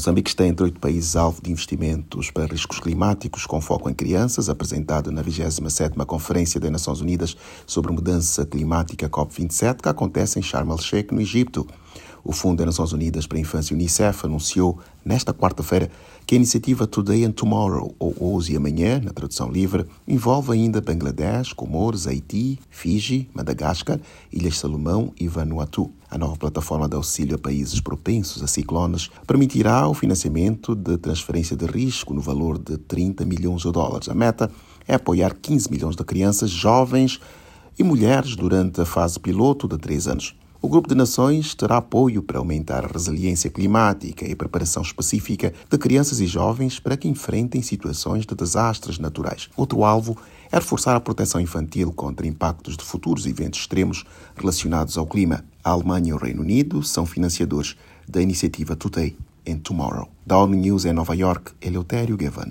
Moçambique está entre oito países alvo de investimentos para riscos climáticos com foco em crianças, apresentado na 27ª Conferência das Nações Unidas sobre Mudança Climática COP27, que acontece em Sharm el-Sheikh, no Egito. O Fundo das Nações Unidas para a Infância, UNICEF, anunciou nesta quarta-feira que a iniciativa Today and Tomorrow, ou Hoje e Amanhã, na tradução livre, envolve ainda Bangladesh, Comores, Haiti, Fiji, Madagascar, Ilhas Salomão e Vanuatu. A nova plataforma de auxílio a países propensos a ciclones permitirá o financiamento de transferência de risco no valor de 30 milhões de dólares. A meta é apoiar 15 milhões de crianças, jovens e mulheres durante a fase piloto de três anos. O Grupo de Nações terá apoio para aumentar a resiliência climática e a preparação específica de crianças e jovens para que enfrentem situações de desastres naturais. Outro alvo é reforçar a proteção infantil contra impactos de futuros eventos extremos relacionados ao clima. A Alemanha e o Reino Unido são financiadores da iniciativa Today and Tomorrow. Da ONU News em Nova York, Eleutério Gavan.